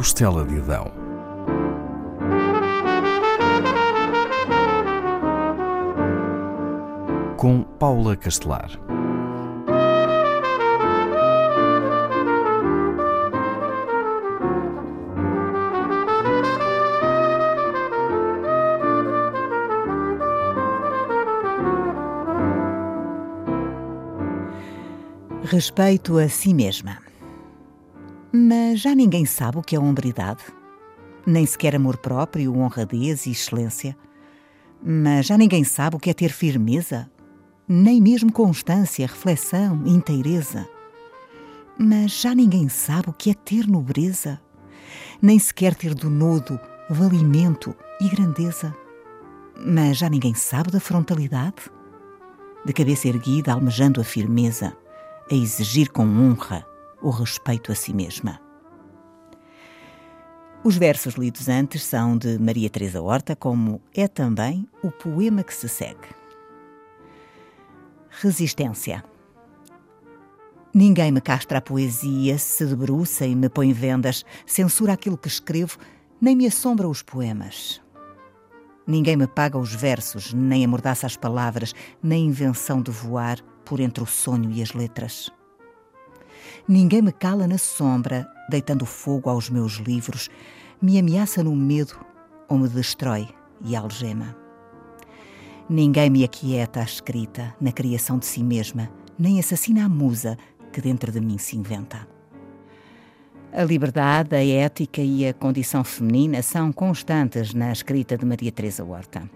costela de Adão. Com Paula Castelar. Respeito a si mesma. Mas já ninguém sabe o que é hombridade, nem sequer amor próprio, honradez e excelência. Mas já ninguém sabe o que é ter firmeza, nem mesmo constância, reflexão, inteireza. Mas já ninguém sabe o que é ter nobreza, nem sequer ter donodo, valimento e grandeza. Mas já ninguém sabe da frontalidade, de cabeça erguida, almejando a firmeza a exigir com honra o respeito a si mesma. Os versos lidos antes são de Maria Teresa Horta, como é também o poema que se segue. Resistência. Ninguém me castra a poesia, se debruça e me põe vendas, censura aquilo que escrevo, nem me assombra os poemas. Ninguém me paga os versos, nem amordaça as palavras, nem invenção de voar por entre o sonho e as letras. Ninguém me cala na sombra, deitando fogo aos meus livros, me ameaça no medo ou me destrói e algema. Ninguém me aquieta a escrita na criação de si mesma, nem assassina a musa que dentro de mim se inventa. A liberdade, a ética e a condição feminina são constantes na escrita de Maria Teresa Horta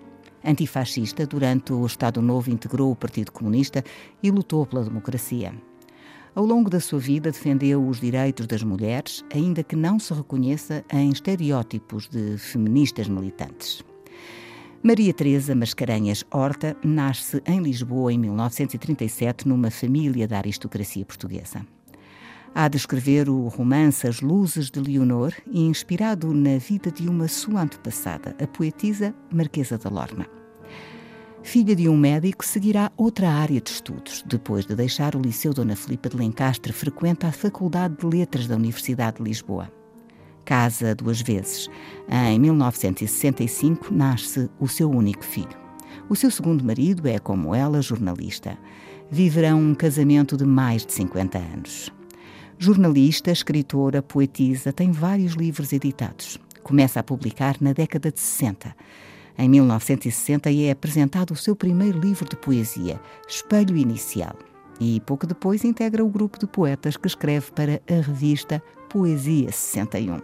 antifascista, durante o Estado Novo integrou o Partido Comunista e lutou pela democracia. Ao longo da sua vida defendeu os direitos das mulheres, ainda que não se reconheça em estereótipos de feministas militantes. Maria Teresa Mascarenhas Horta nasce em Lisboa em 1937 numa família da aristocracia portuguesa. Há de escrever o romance As Luzes de Leonor, inspirado na vida de uma sua antepassada, a poetisa Marquesa da Lorna. Filha de um médico, seguirá outra área de estudos. Depois de deixar o Liceu Dona Filipa de Lencastre, frequenta a Faculdade de Letras da Universidade de Lisboa. Casa duas vezes. Em 1965 nasce o seu único filho. O seu segundo marido é, como ela, jornalista. Viverão um casamento de mais de 50 anos. Jornalista, escritora, poetisa, tem vários livros editados. Começa a publicar na década de 60. Em 1960 é apresentado o seu primeiro livro de poesia, Espelho Inicial. E pouco depois integra o grupo de poetas que escreve para a revista Poesia 61.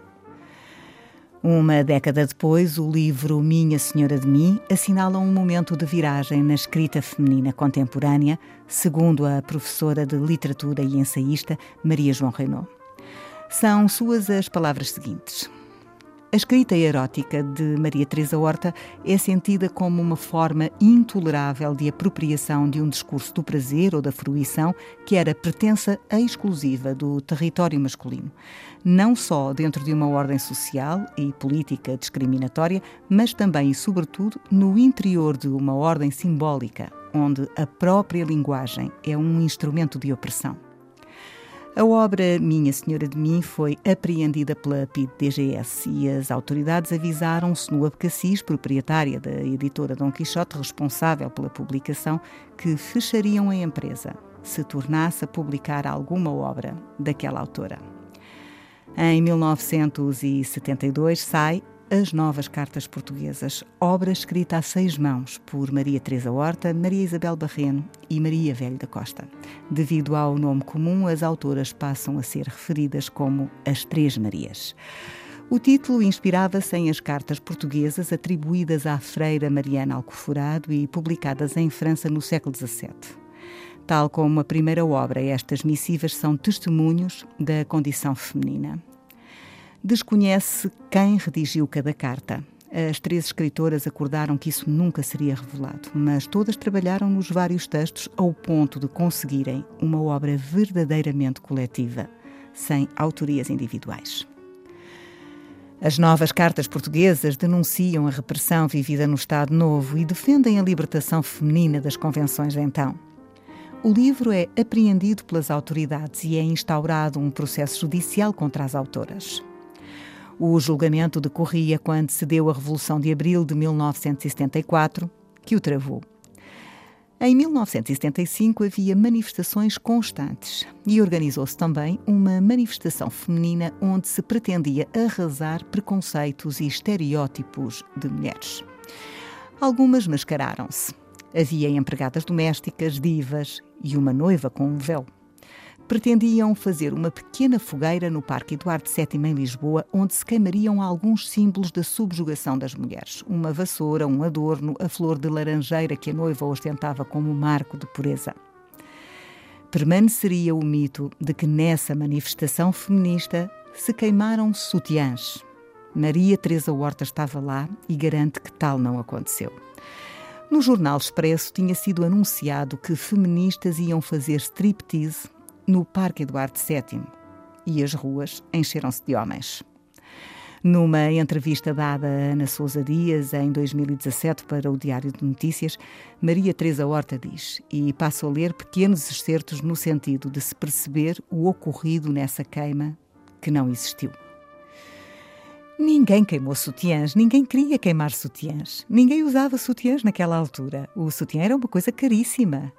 Uma década depois, o livro Minha Senhora de Mim assinala um momento de viragem na escrita feminina contemporânea, segundo a professora de literatura e ensaísta Maria João Renault. São suas as palavras seguintes. A escrita erótica de Maria Teresa Horta é sentida como uma forma intolerável de apropriação de um discurso do prazer ou da fruição que era pertença exclusiva do território masculino, não só dentro de uma ordem social e política discriminatória, mas também e sobretudo no interior de uma ordem simbólica, onde a própria linguagem é um instrumento de opressão. A obra Minha Senhora de Mim foi apreendida pela PID-DGS e as autoridades avisaram-se no Abcacis, proprietária da editora Dom Quixote, responsável pela publicação, que fechariam a empresa se tornasse a publicar alguma obra daquela autora. Em 1972 sai as Novas Cartas Portuguesas, obra escrita a seis mãos por Maria Teresa Horta, Maria Isabel Barreno e Maria Velho da Costa. Devido ao nome comum, as autoras passam a ser referidas como as Três Marias. O título inspirava-se em as cartas portuguesas atribuídas à freira Mariana Alcoforado e publicadas em França no século XVII. Tal como a primeira obra, estas missivas são testemunhos da condição feminina desconhece quem redigiu cada carta. As três escritoras acordaram que isso nunca seria revelado, mas todas trabalharam nos vários textos ao ponto de conseguirem uma obra verdadeiramente coletiva, sem autorias individuais. As novas cartas portuguesas denunciam a repressão vivida no Estado Novo e defendem a libertação feminina das convenções de então. O livro é apreendido pelas autoridades e é instaurado um processo judicial contra as autoras. O julgamento decorria quando se deu a Revolução de Abril de 1974, que o travou. Em 1975 havia manifestações constantes e organizou-se também uma manifestação feminina onde se pretendia arrasar preconceitos e estereótipos de mulheres. Algumas mascararam-se. Havia empregadas domésticas, divas e uma noiva com um véu pretendiam fazer uma pequena fogueira no Parque Eduardo VII em Lisboa, onde se queimariam alguns símbolos da subjugação das mulheres. Uma vassoura, um adorno, a flor de laranjeira que a noiva ostentava como marco de pureza. Permaneceria o mito de que nessa manifestação feminista se queimaram sutiãs. Maria Teresa Horta estava lá e garante que tal não aconteceu. No jornal Expresso tinha sido anunciado que feministas iam fazer striptease no Parque Eduardo VII e as ruas encheram-se de homens. Numa entrevista dada a Ana Sousa Dias em 2017 para o Diário de Notícias, Maria Teresa Horta diz, e passo a ler pequenos excertos no sentido de se perceber o ocorrido nessa queima que não existiu. Ninguém queimou sutiãs, ninguém queria queimar sutiãs. Ninguém usava sutiãs naquela altura. O sutiã era uma coisa caríssima.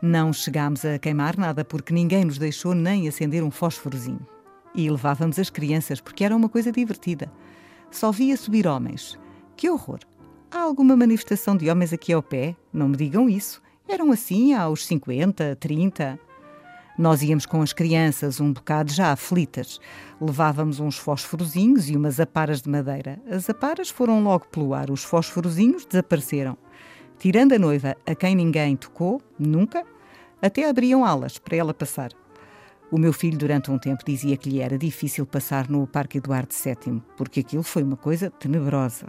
Não chegámos a queimar nada porque ninguém nos deixou nem acender um fósforozinho. E levávamos as crianças porque era uma coisa divertida. Só via subir homens. Que horror! Há alguma manifestação de homens aqui ao pé? Não me digam isso. Eram assim aos 50, 30. Nós íamos com as crianças, um bocado já aflitas. Levávamos uns fósforozinhos e umas aparas de madeira. As aparas foram logo pelo ar, os fósforozinhos desapareceram. Tirando a noiva, a quem ninguém tocou, nunca, até abriam alas para ela passar. O meu filho, durante um tempo, dizia que lhe era difícil passar no Parque Eduardo VII, porque aquilo foi uma coisa tenebrosa.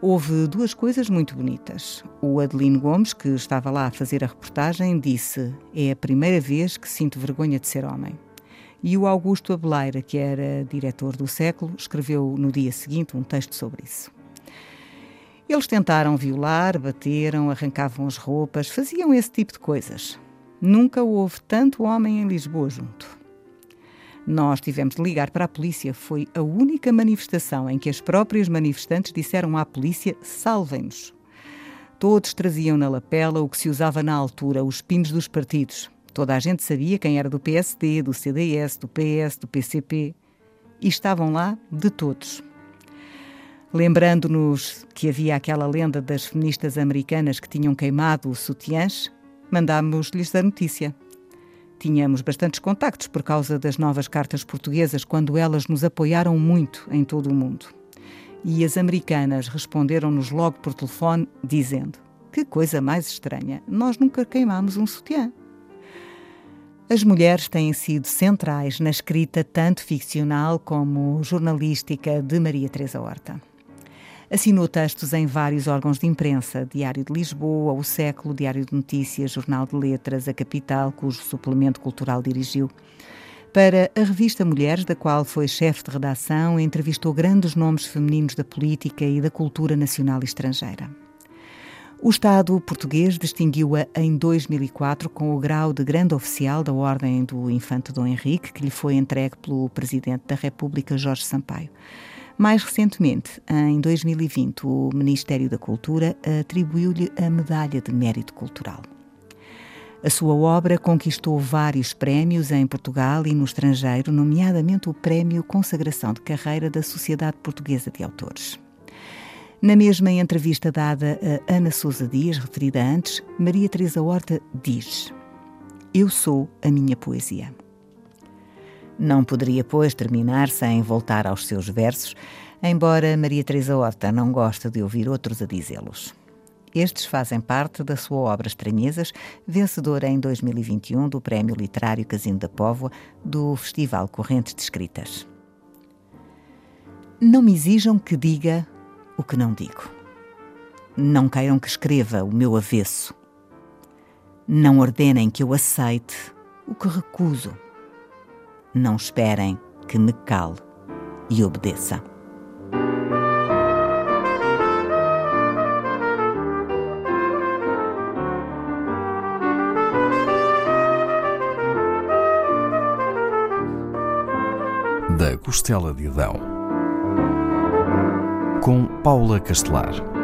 Houve duas coisas muito bonitas. O Adelino Gomes, que estava lá a fazer a reportagem, disse: É a primeira vez que sinto vergonha de ser homem. E o Augusto Abeleira, que era diretor do século, escreveu no dia seguinte um texto sobre isso. Eles tentaram violar, bateram, arrancavam as roupas, faziam esse tipo de coisas. Nunca houve tanto homem em Lisboa junto. Nós tivemos de ligar para a polícia. Foi a única manifestação em que as próprias manifestantes disseram à polícia: salvem-nos. Todos traziam na lapela o que se usava na altura, os pinos dos partidos. Toda a gente sabia quem era do PSD, do CDS, do PS, do PCP. E estavam lá de todos. Lembrando-nos que havia aquela lenda das feministas americanas que tinham queimado os sutiãs, mandámos-lhes a notícia. Tínhamos bastantes contactos por causa das novas cartas portuguesas, quando elas nos apoiaram muito em todo o mundo. E as americanas responderam-nos logo por telefone, dizendo: Que coisa mais estranha, nós nunca queimamos um sutiã. As mulheres têm sido centrais na escrita tanto ficcional como jornalística de Maria Teresa Horta. Assinou textos em vários órgãos de imprensa, Diário de Lisboa, O Século, Diário de Notícias, Jornal de Letras, A Capital, cujo suplemento cultural dirigiu. Para a revista Mulheres, da qual foi chefe de redação, entrevistou grandes nomes femininos da política e da cultura nacional e estrangeira. O Estado português distinguiu-a em 2004 com o grau de grande oficial da Ordem do Infante Dom Henrique, que lhe foi entregue pelo Presidente da República, Jorge Sampaio. Mais recentemente, em 2020, o Ministério da Cultura atribuiu-lhe a Medalha de Mérito Cultural. A sua obra conquistou vários prémios em Portugal e no estrangeiro, nomeadamente o Prémio Consagração de Carreira da Sociedade Portuguesa de Autores. Na mesma entrevista dada a Ana Sousa Dias, referida antes, Maria Teresa Horta diz: Eu sou a minha poesia. Não poderia, pois, terminar sem voltar aos seus versos, embora Maria Teresa Horta não goste de ouvir outros a dizê-los. Estes fazem parte da sua obra Estranhezas, vencedora em 2021 do Prémio Literário Casino da Póvoa do Festival Correntes de Escritas. Não me exijam que diga o que não digo. Não queiram que escreva o meu avesso. Não ordenem que eu aceite o que recuso não esperem que me cale e obedeça. Da Costela de Adão com Paula Castelar.